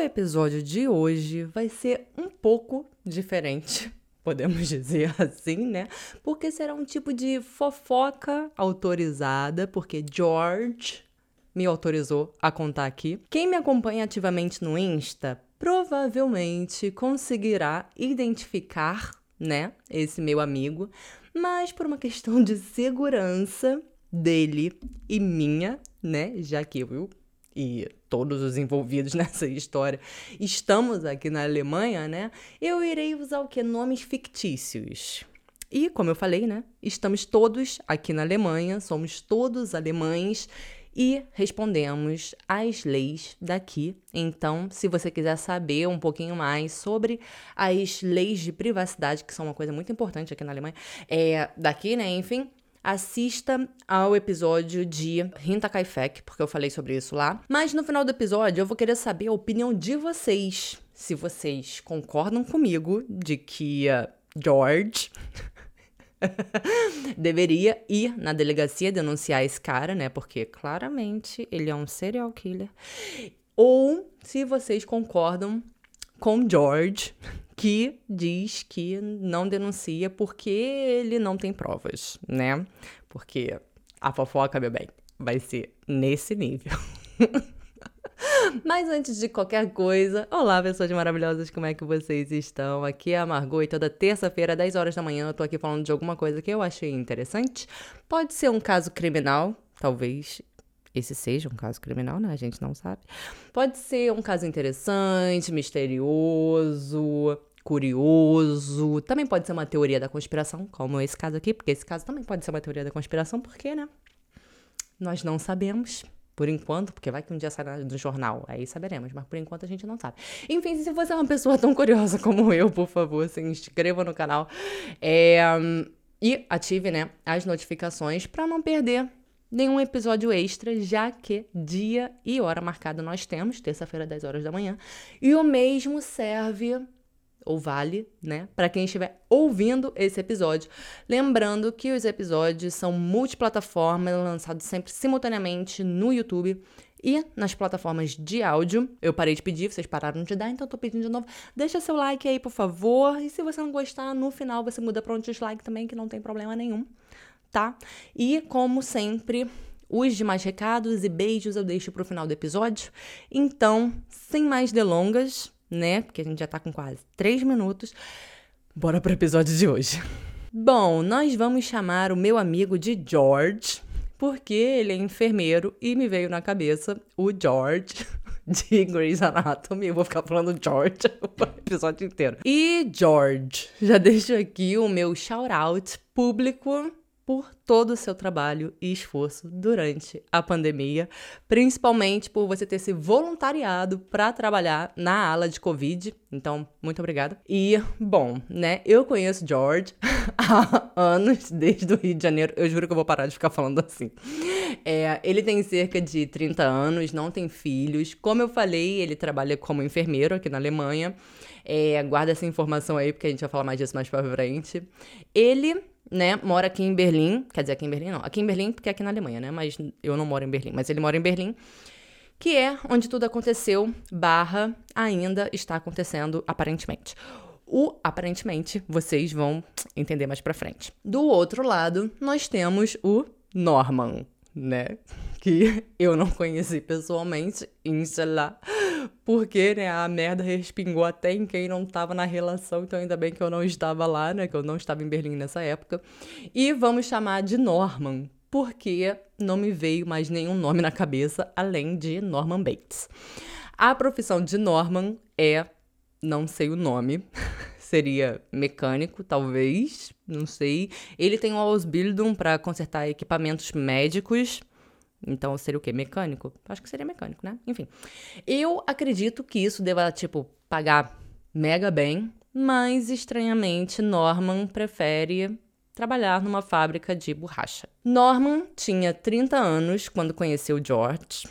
episódio de hoje vai ser um pouco diferente, podemos dizer assim, né? Porque será um tipo de fofoca autorizada, porque George me autorizou a contar aqui. Quem me acompanha ativamente no Insta provavelmente conseguirá identificar, né, esse meu amigo, mas por uma questão de segurança dele e minha, né, já que eu e todos os envolvidos nessa história estamos aqui na Alemanha, né? Eu irei usar o que? Nomes fictícios. E, como eu falei, né? Estamos todos aqui na Alemanha, somos todos alemães e respondemos às leis daqui. Então, se você quiser saber um pouquinho mais sobre as leis de privacidade, que são uma coisa muito importante aqui na Alemanha, é daqui, né? Enfim, assista ao episódio de Hinterkaifeck, porque eu falei sobre isso lá. Mas no final do episódio eu vou querer saber a opinião de vocês. Se vocês concordam comigo de que uh, George deveria ir na delegacia denunciar esse cara, né? Porque claramente ele é um serial killer. Ou se vocês concordam com George, que diz que não denuncia porque ele não tem provas, né? Porque a fofoca, meu bem, vai ser nesse nível. Mas antes de qualquer coisa, olá pessoas maravilhosas, como é que vocês estão? Aqui é a Margot e toda terça-feira, 10 horas da manhã, eu tô aqui falando de alguma coisa que eu achei interessante. Pode ser um caso criminal, talvez esse seja um caso criminal, né? A gente não sabe. Pode ser um caso interessante, misterioso, curioso. Também pode ser uma teoria da conspiração, como esse caso aqui, porque esse caso também pode ser uma teoria da conspiração, porque, né? Nós não sabemos. Por enquanto, porque vai que um dia sai do jornal, aí saberemos, mas por enquanto a gente não sabe. Enfim, se você é uma pessoa tão curiosa como eu, por favor, se inscreva no canal é, e ative né, as notificações para não perder nenhum episódio extra, já que dia e hora marcada nós temos, terça-feira, 10 horas da manhã. E o mesmo serve ou vale, né, para quem estiver ouvindo esse episódio. Lembrando que os episódios são multiplataformas, lançados sempre simultaneamente no YouTube e nas plataformas de áudio. Eu parei de pedir, vocês pararam de dar, então eu tô pedindo de novo. Deixa seu like aí, por favor. E se você não gostar, no final você muda para um dislike também, que não tem problema nenhum tá? E, como sempre, os demais recados e beijos eu deixo pro final do episódio. Então, sem mais delongas, né? Porque a gente já tá com quase três minutos. Bora pro episódio de hoje. Bom, nós vamos chamar o meu amigo de George, porque ele é enfermeiro e me veio na cabeça o George de Grey's Anatomy. Eu vou ficar falando George o episódio inteiro. E George, já deixo aqui o meu shout out público por todo o seu trabalho e esforço durante a pandemia, principalmente por você ter se voluntariado para trabalhar na ala de Covid. Então, muito obrigada. E, bom, né, eu conheço George há anos, desde o Rio de Janeiro. Eu juro que eu vou parar de ficar falando assim. É, ele tem cerca de 30 anos, não tem filhos. Como eu falei, ele trabalha como enfermeiro aqui na Alemanha. É, guarda essa informação aí, porque a gente vai falar mais disso mais pra frente. Ele né, mora aqui em Berlim, quer dizer, aqui em Berlim não, aqui em Berlim porque é aqui na Alemanha, né, mas eu não moro em Berlim, mas ele mora em Berlim, que é onde tudo aconteceu, barra, ainda está acontecendo, aparentemente. O aparentemente, vocês vão entender mais pra frente. Do outro lado, nós temos o Norman, né, que eu não conheci pessoalmente, inshallah, porque, né, a merda respingou até em quem não estava na relação, então ainda bem que eu não estava lá, né, que eu não estava em Berlim nessa época. E vamos chamar de Norman, porque não me veio mais nenhum nome na cabeça além de Norman Bates. A profissão de Norman é, não sei o nome, seria mecânico, talvez, não sei. Ele tem um Ausbildung para consertar equipamentos médicos, então seria o quê? Mecânico? Acho que seria mecânico, né? Enfim. Eu acredito que isso deva, tipo, pagar mega bem, mas estranhamente Norman prefere trabalhar numa fábrica de borracha. Norman tinha 30 anos quando conheceu George.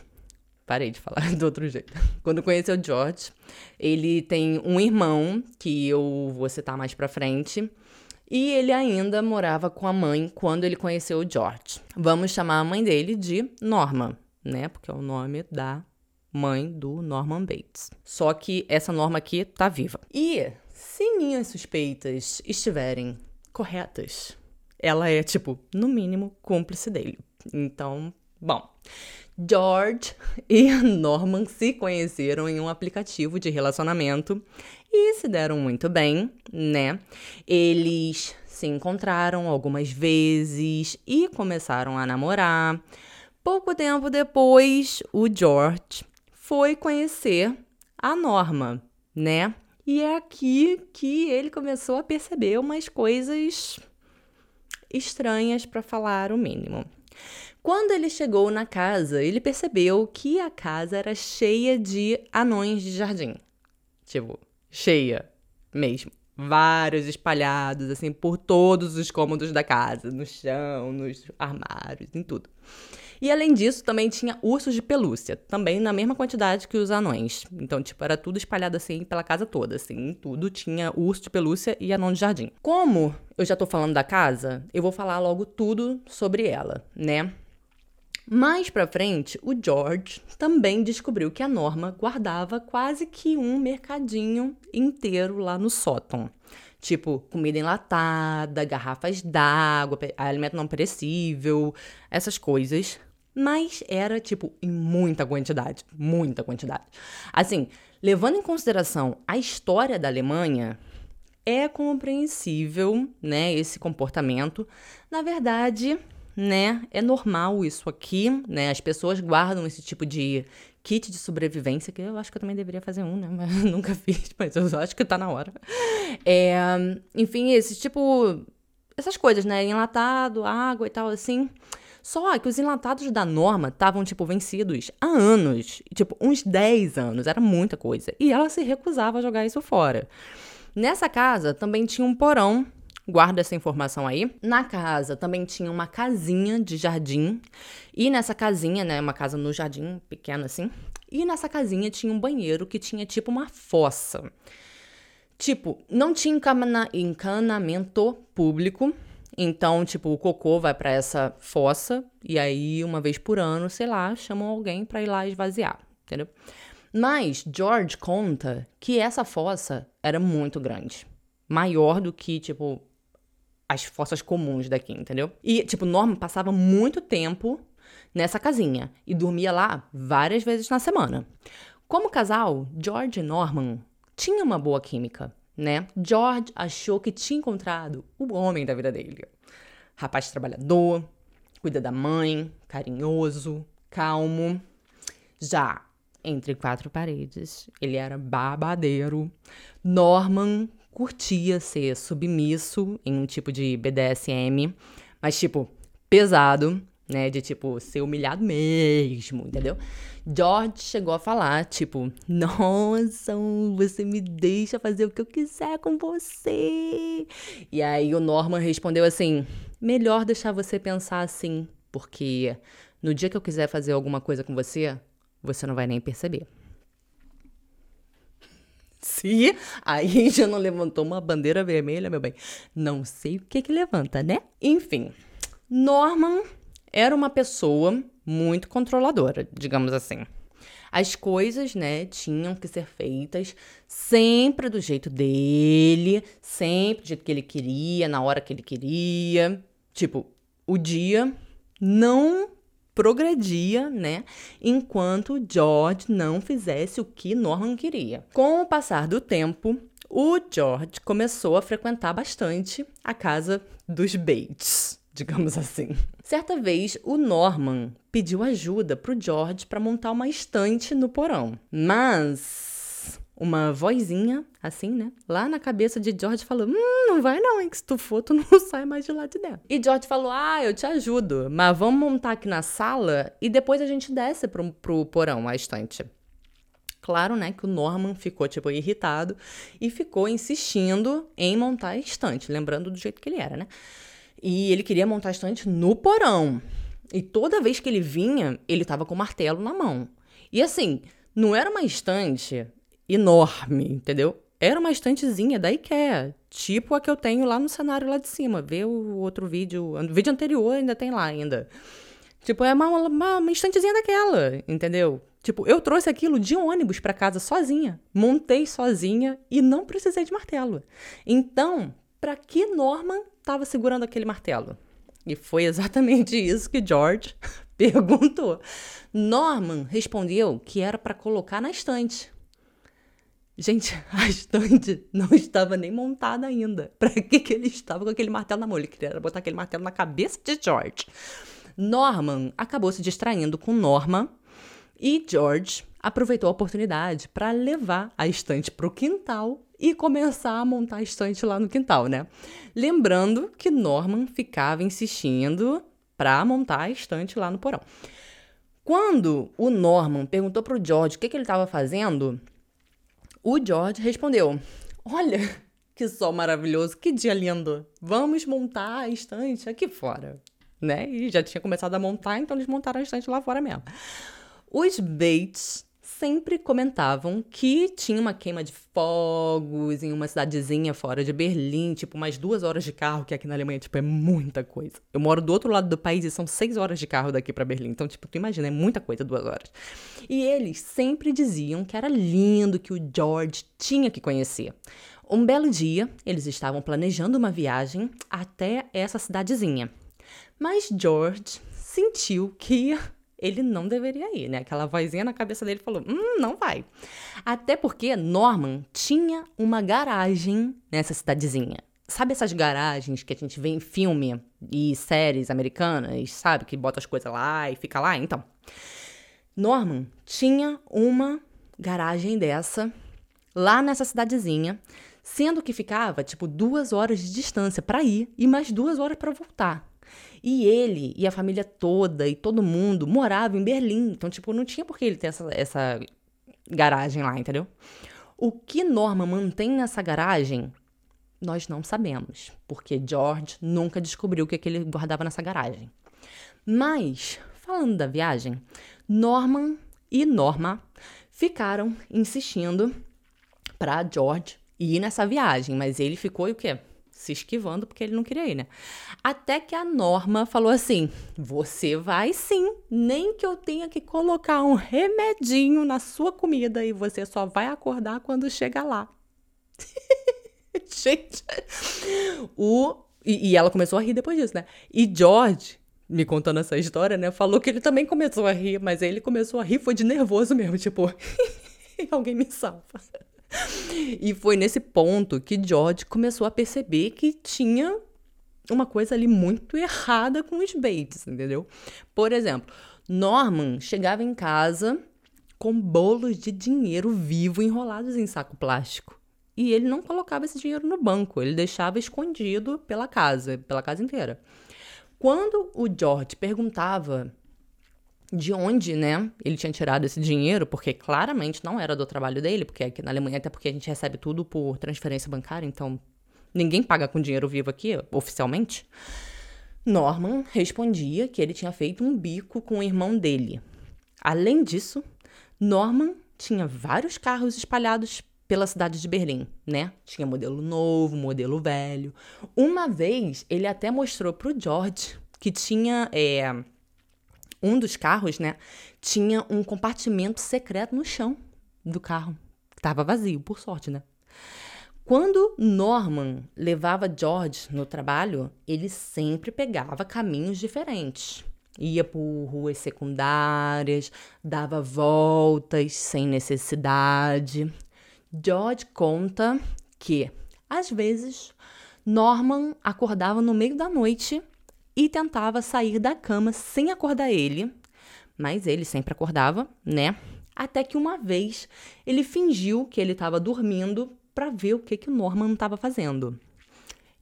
Parei de falar do outro jeito. Quando conheceu George, ele tem um irmão que eu vou citar mais pra frente. E ele ainda morava com a mãe quando ele conheceu o George. Vamos chamar a mãe dele de Norma, né? Porque é o nome da mãe do Norman Bates. Só que essa Norma aqui tá viva. E se minhas suspeitas estiverem corretas, ela é, tipo, no mínimo, cúmplice dele. Então, bom. George e Norman se conheceram em um aplicativo de relacionamento e se deram muito bem, né? Eles se encontraram algumas vezes e começaram a namorar. Pouco tempo depois, o George foi conhecer a Norma, né? E é aqui que ele começou a perceber umas coisas estranhas para falar o mínimo. Quando ele chegou na casa, ele percebeu que a casa era cheia de anões de jardim. Tipo, cheia mesmo. Vários espalhados, assim, por todos os cômodos da casa, no chão, nos armários, em tudo. E além disso, também tinha ursos de pelúcia, também na mesma quantidade que os anões. Então, tipo, era tudo espalhado assim pela casa toda, assim, tudo tinha urso de pelúcia e anão de jardim. Como eu já tô falando da casa, eu vou falar logo tudo sobre ela, né? Mais pra frente, o George também descobriu que a Norma guardava quase que um mercadinho inteiro lá no sótão. Tipo, comida enlatada, garrafas d'água, alimento não perecível, essas coisas mas era, tipo, em muita quantidade. Muita quantidade. Assim, levando em consideração a história da Alemanha, é compreensível, né, esse comportamento. Na verdade, né, é normal isso aqui, né? As pessoas guardam esse tipo de kit de sobrevivência, que eu acho que eu também deveria fazer um, né? Mas nunca fiz, mas eu acho que tá na hora. É, enfim, esse tipo. Essas coisas, né? Enlatado, água e tal, assim. Só que os enlatados da Norma estavam, tipo, vencidos há anos. Tipo, uns 10 anos. Era muita coisa. E ela se recusava a jogar isso fora. Nessa casa também tinha um porão. Guarda essa informação aí. Na casa também tinha uma casinha de jardim. E nessa casinha, né, uma casa no jardim, pequena assim. E nessa casinha tinha um banheiro que tinha tipo uma fossa. Tipo, não tinha encanamento público, então, tipo, o cocô vai para essa fossa e aí uma vez por ano, sei lá, chamam alguém para ir lá esvaziar, entendeu? Mas George conta que essa fossa era muito grande, maior do que tipo as fossas comuns daqui, entendeu? E tipo, Norman passava muito tempo nessa casinha e dormia lá várias vezes na semana. Como casal, George e Norman tinham uma boa química né? George achou que tinha encontrado o homem da vida dele. Rapaz trabalhador, cuida da mãe, carinhoso, calmo. Já entre quatro paredes, ele era babadeiro. Norman curtia ser submisso em um tipo de BDSM, mas tipo pesado, né, de tipo ser humilhado mesmo, entendeu? George chegou a falar, tipo, nossa, você me deixa fazer o que eu quiser com você. E aí o Norman respondeu assim: melhor deixar você pensar assim, porque no dia que eu quiser fazer alguma coisa com você, você não vai nem perceber. Se aí já não levantou uma bandeira vermelha, meu bem. Não sei o que que levanta, né? Enfim, Norman era uma pessoa muito controladora, digamos assim. As coisas, né, tinham que ser feitas sempre do jeito dele, sempre do jeito que ele queria, na hora que ele queria. Tipo, o dia não progredia, né, enquanto George não fizesse o que Norman queria. Com o passar do tempo, o George começou a frequentar bastante a casa dos Bates digamos assim. Certa vez, o Norman pediu ajuda pro George para montar uma estante no porão. Mas uma vozinha, assim, né? Lá na cabeça de George falou: Hum, não vai não, hein? Que se tu for, tu não sai mais de lá de dentro. E George falou: Ah, eu te ajudo, mas vamos montar aqui na sala e depois a gente desce pro, pro porão, a estante. Claro, né, que o Norman ficou, tipo, irritado e ficou insistindo em montar a estante, lembrando do jeito que ele era, né? E ele queria montar a estante no porão. E toda vez que ele vinha, ele tava com o martelo na mão. E assim, não era uma estante enorme, entendeu? Era uma estantezinha da IKEA, tipo a que eu tenho lá no cenário lá de cima. Vê o outro vídeo, o vídeo anterior ainda tem lá ainda. Tipo, é uma, uma, uma estantezinha daquela, entendeu? Tipo, eu trouxe aquilo de ônibus para casa sozinha, montei sozinha e não precisei de martelo. Então, para que Norman estava segurando aquele martelo? E foi exatamente isso que George perguntou. Norman respondeu que era para colocar na estante. Gente, a estante não estava nem montada ainda. Para que, que ele estava com aquele martelo na mão? Ele queria botar aquele martelo na cabeça de George. Norman acabou se distraindo com Norma e George aproveitou a oportunidade para levar a estante para o quintal e começar a montar a estante lá no quintal, né? Lembrando que Norman ficava insistindo para montar a estante lá no porão. Quando o Norman perguntou para o George o que, que ele estava fazendo, o George respondeu: Olha, que sol maravilhoso, que dia lindo. Vamos montar a estante aqui fora. Né? E já tinha começado a montar, então eles montaram a estante lá fora mesmo. Os Bates sempre comentavam que tinha uma queima de fogos em uma cidadezinha fora de Berlim, tipo umas duas horas de carro, que aqui na Alemanha, tipo, é muita coisa. Eu moro do outro lado do país e são seis horas de carro daqui para Berlim. Então, tipo, tu imagina, é muita coisa, duas horas. E eles sempre diziam que era lindo, que o George tinha que conhecer. Um belo dia, eles estavam planejando uma viagem até essa cidadezinha. Mas George sentiu que ele não deveria ir, né? Aquela vozinha na cabeça dele falou: hum, não vai. Até porque Norman tinha uma garagem nessa cidadezinha. Sabe essas garagens que a gente vê em filme e séries americanas, sabe? Que bota as coisas lá e fica lá? Então. Norman tinha uma garagem dessa lá nessa cidadezinha, sendo que ficava tipo duas horas de distância para ir e mais duas horas para voltar. E ele e a família toda e todo mundo morava em Berlim. Então, tipo, não tinha por que ele ter essa, essa garagem lá, entendeu? O que Norma mantém nessa garagem, nós não sabemos. Porque George nunca descobriu o que, é que ele guardava nessa garagem. Mas, falando da viagem, Norman e Norma ficaram insistindo para George ir nessa viagem, mas ele ficou o quê? Se esquivando porque ele não queria ir, né? Até que a Norma falou assim: Você vai sim, nem que eu tenha que colocar um remedinho na sua comida e você só vai acordar quando chegar lá. Gente, o. E, e ela começou a rir depois disso, né? E George me contando essa história, né? Falou que ele também começou a rir, mas ele começou a rir, foi de nervoso mesmo, tipo, alguém me salva. e foi nesse ponto que George começou a perceber que tinha uma coisa ali muito errada com os Bates, entendeu? Por exemplo, Norman chegava em casa com bolos de dinheiro vivo enrolados em saco plástico. E ele não colocava esse dinheiro no banco, ele deixava escondido pela casa, pela casa inteira. Quando o George perguntava de onde, né, ele tinha tirado esse dinheiro, porque claramente não era do trabalho dele, porque aqui na Alemanha, até porque a gente recebe tudo por transferência bancária, então ninguém paga com dinheiro vivo aqui, oficialmente. Norman respondia que ele tinha feito um bico com o irmão dele. Além disso, Norman tinha vários carros espalhados pela cidade de Berlim, né? Tinha modelo novo, modelo velho. Uma vez, ele até mostrou pro George que tinha. É, um dos carros, né, tinha um compartimento secreto no chão do carro, estava vazio, por sorte, né? Quando Norman levava George no trabalho, ele sempre pegava caminhos diferentes. Ia por ruas secundárias, dava voltas sem necessidade. George conta que, às vezes, Norman acordava no meio da noite e tentava sair da cama sem acordar ele, mas ele sempre acordava, né? Até que uma vez ele fingiu que ele estava dormindo para ver o que, que o Norman estava fazendo.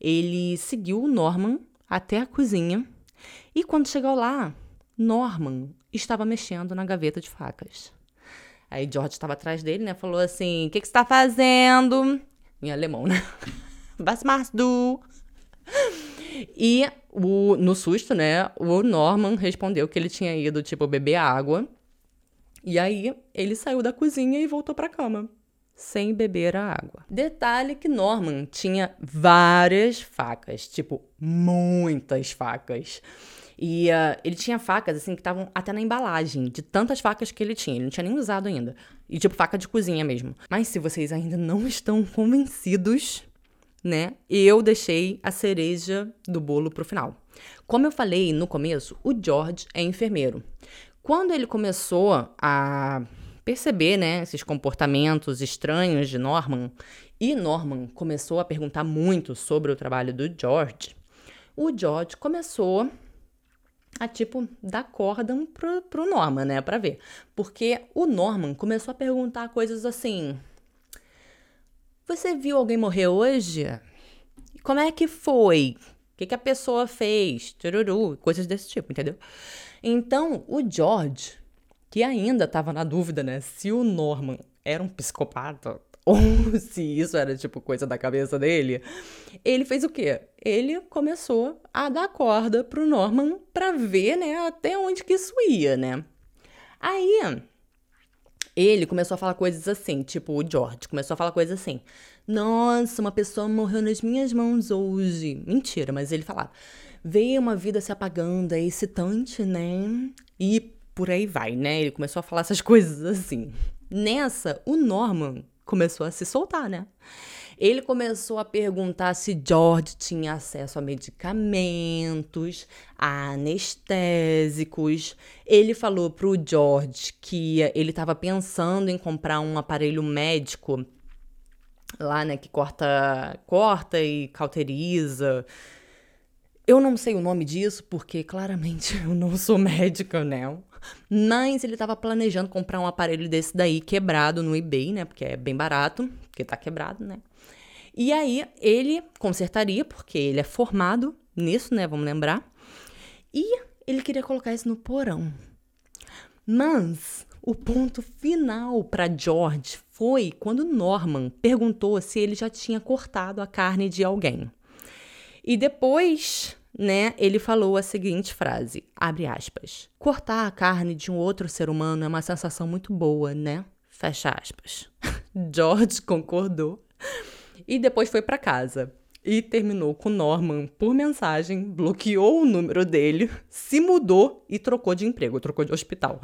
Ele seguiu o Norman até a cozinha e quando chegou lá, Norman estava mexendo na gaveta de facas. Aí George estava atrás dele, né? Falou assim: O que, que você está fazendo? Em alemão, né? Was machst du? E o, no susto, né, o Norman respondeu que ele tinha ido, tipo, beber água. E aí ele saiu da cozinha e voltou para cama, sem beber a água. Detalhe que Norman tinha várias facas, tipo, muitas facas. E uh, ele tinha facas, assim, que estavam até na embalagem, de tantas facas que ele tinha. Ele não tinha nem usado ainda. E, tipo, faca de cozinha mesmo. Mas se vocês ainda não estão convencidos, né? Eu deixei a cereja do bolo pro final. Como eu falei no começo, o George é enfermeiro. Quando ele começou a perceber, né, esses comportamentos estranhos de Norman, e Norman começou a perguntar muito sobre o trabalho do George, o George começou a tipo dar corda pro, pro Norman, né, para ver. Porque o Norman começou a perguntar coisas assim: Você viu alguém morrer hoje? Como é que foi? O que, que a pessoa fez? Tururu, coisas desse tipo, entendeu? Então, o George, que ainda estava na dúvida, né, se o Norman era um psicopata ou se isso era tipo coisa da cabeça dele, ele fez o quê? Ele começou a dar corda pro Norman para ver, né, até onde que isso ia, né? Aí ele começou a falar coisas assim, tipo o George começou a falar coisas assim: "Nossa, uma pessoa morreu nas minhas mãos hoje". Mentira, mas ele falava: "Veio uma vida se apagando, é excitante, né?" E por aí vai, né? Ele começou a falar essas coisas assim. Nessa, o Norman começou a se soltar, né? Ele começou a perguntar se George tinha acesso a medicamentos, a anestésicos. Ele falou pro George que ele estava pensando em comprar um aparelho médico lá, né, que corta, corta e cauteriza. Eu não sei o nome disso porque claramente eu não sou médica, né? Mas ele estava planejando comprar um aparelho desse daí quebrado no eBay, né? Porque é bem barato, porque tá quebrado, né? E aí ele consertaria, porque ele é formado nisso, né? Vamos lembrar. E ele queria colocar isso no porão. Mas o ponto final para George foi quando Norman perguntou se ele já tinha cortado a carne de alguém. E depois né, ele falou a seguinte frase, abre aspas, cortar a carne de um outro ser humano é uma sensação muito boa, né? Fecha aspas. George concordou e depois foi para casa. E terminou com Norman por mensagem, bloqueou o número dele, se mudou e trocou de emprego, trocou de hospital.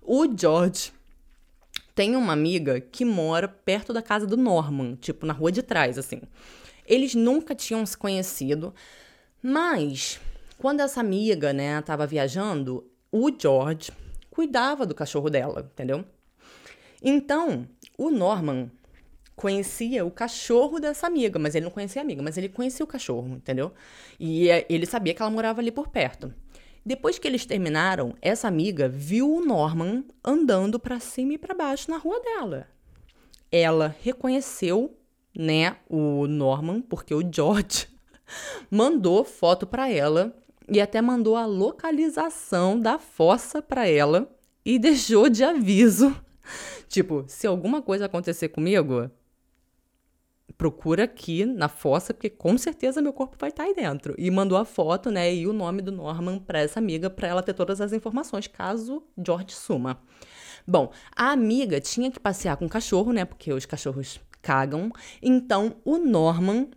O George tem uma amiga que mora perto da casa do Norman, tipo na rua de trás, assim. Eles nunca tinham se conhecido, mas, quando essa amiga, né, tava viajando, o George cuidava do cachorro dela, entendeu? Então, o Norman conhecia o cachorro dessa amiga, mas ele não conhecia a amiga, mas ele conhecia o cachorro, entendeu? E eh, ele sabia que ela morava ali por perto. Depois que eles terminaram, essa amiga viu o Norman andando para cima e para baixo na rua dela. Ela reconheceu, né, o Norman, porque o George mandou foto para ela e até mandou a localização da fossa para ela e deixou de aviso. Tipo, se alguma coisa acontecer comigo, procura aqui na fossa, porque com certeza meu corpo vai estar tá aí dentro. E mandou a foto, né, e o nome do Norman para essa amiga, para ela ter todas as informações, caso George suma. Bom, a amiga tinha que passear com o cachorro, né, porque os cachorros cagam. Então, o Norman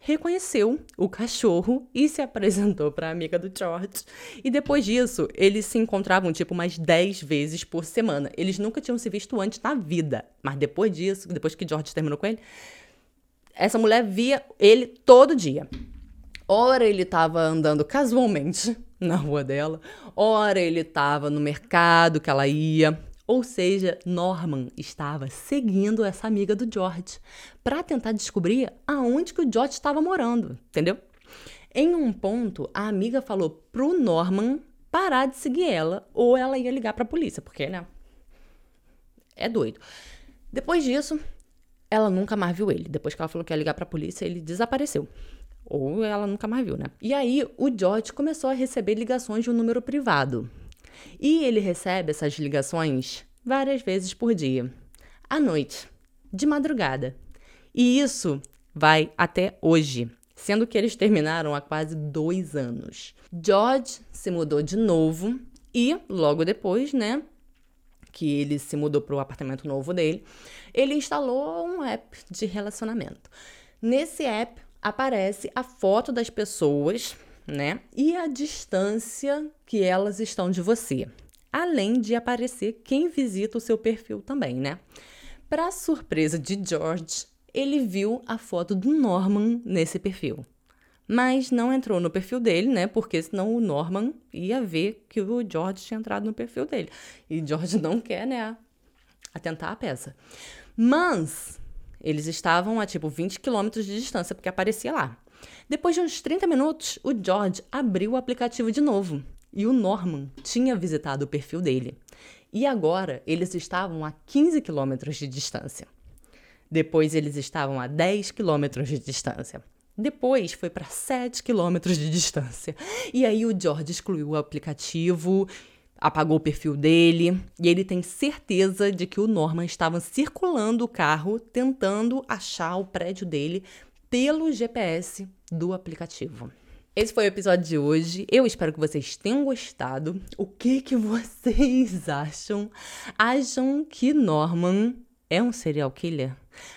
reconheceu o cachorro e se apresentou para a amiga do George. E depois disso, eles se encontravam tipo mais 10 vezes por semana. Eles nunca tinham se visto antes na vida, mas depois disso, depois que George terminou com ele, essa mulher via ele todo dia. Ora ele estava andando casualmente na rua dela, ora ele estava no mercado que ela ia, ou seja, Norman estava seguindo essa amiga do George para tentar descobrir aonde que o George estava morando, entendeu? Em um ponto, a amiga falou pro Norman parar de seguir ela ou ela ia ligar para a polícia, porque, né? É doido. Depois disso, ela nunca mais viu ele. Depois que ela falou que ia ligar para a polícia, ele desapareceu. Ou ela nunca mais viu, né? E aí, o George começou a receber ligações de um número privado. E ele recebe essas ligações várias vezes por dia, à noite, de madrugada. E isso vai até hoje, sendo que eles terminaram há quase dois anos. George se mudou de novo e, logo depois, né, que ele se mudou para o apartamento novo dele, ele instalou um app de relacionamento. Nesse app aparece a foto das pessoas né? E a distância que elas estão de você. Além de aparecer quem visita o seu perfil também, né? Para surpresa de George, ele viu a foto do Norman nesse perfil. Mas não entrou no perfil dele, né? Porque senão o Norman ia ver que o George tinha entrado no perfil dele. E George não quer, né? Atentar a peça. Mas eles estavam a tipo 20 quilômetros de distância, porque aparecia lá. Depois de uns 30 minutos, o George abriu o aplicativo de novo e o Norman tinha visitado o perfil dele. E agora eles estavam a 15 quilômetros de distância. Depois eles estavam a 10 quilômetros de distância. Depois foi para 7 quilômetros de distância. E aí o George excluiu o aplicativo, apagou o perfil dele, e ele tem certeza de que o Norman estava circulando o carro tentando achar o prédio dele pelo GPS do aplicativo. Esse foi o episódio de hoje. Eu espero que vocês tenham gostado. O que que vocês acham? Acham que Norman é um serial killer?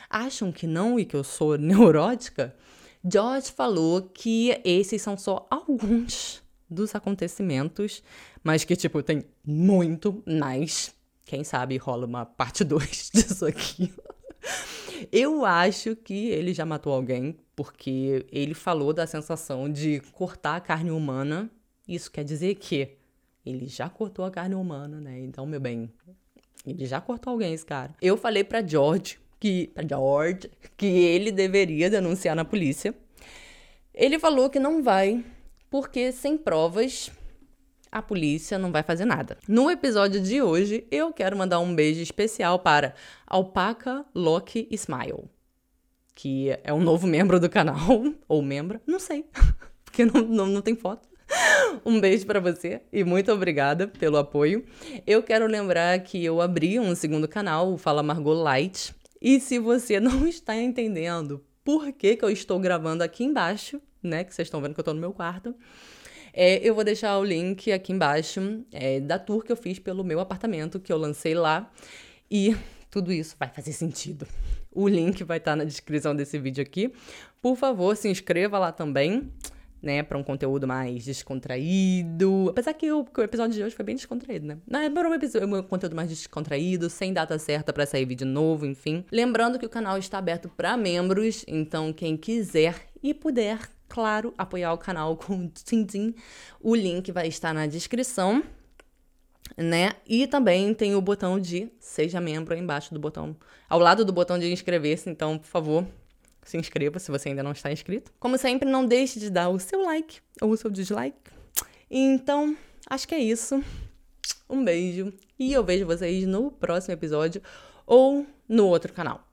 Acham que não e que eu sou neurótica? George falou que esses são só alguns dos acontecimentos, mas que, tipo, tem muito mais. Quem sabe rola uma parte 2 disso aqui. Eu acho que ele já matou alguém, porque ele falou da sensação de cortar a carne humana. Isso quer dizer que ele já cortou a carne humana, né? Então, meu bem, ele já cortou alguém, esse cara. Eu falei para George que George que ele deveria denunciar na polícia. Ele falou que não vai, porque sem provas a polícia não vai fazer nada. No episódio de hoje, eu quero mandar um beijo especial para Alpaca Loki Smile, que é um novo membro do canal, ou membra, não sei, porque não, não, não tem foto. Um beijo para você e muito obrigada pelo apoio. Eu quero lembrar que eu abri um segundo canal, o Fala Margot Light, e se você não está entendendo por que, que eu estou gravando aqui embaixo, né, que vocês estão vendo que eu estou no meu quarto, é, eu vou deixar o link aqui embaixo é, da tour que eu fiz pelo meu apartamento, que eu lancei lá. E tudo isso vai fazer sentido. O link vai estar na descrição desse vídeo aqui. Por favor, se inscreva lá também, né, para um conteúdo mais descontraído. Apesar que o, que o, episódio de hoje foi bem descontraído, né? Não, é um, episódio, um conteúdo mais descontraído, sem data certa para sair vídeo novo, enfim. Lembrando que o canal está aberto para membros, então quem quiser e puder claro, apoiar o canal com o O link vai estar na descrição, né? E também tem o botão de seja membro aí embaixo do botão, ao lado do botão de inscrever-se, então, por favor, se inscreva se você ainda não está inscrito. Como sempre, não deixe de dar o seu like ou o seu dislike. Então, acho que é isso. Um beijo e eu vejo vocês no próximo episódio ou no outro canal.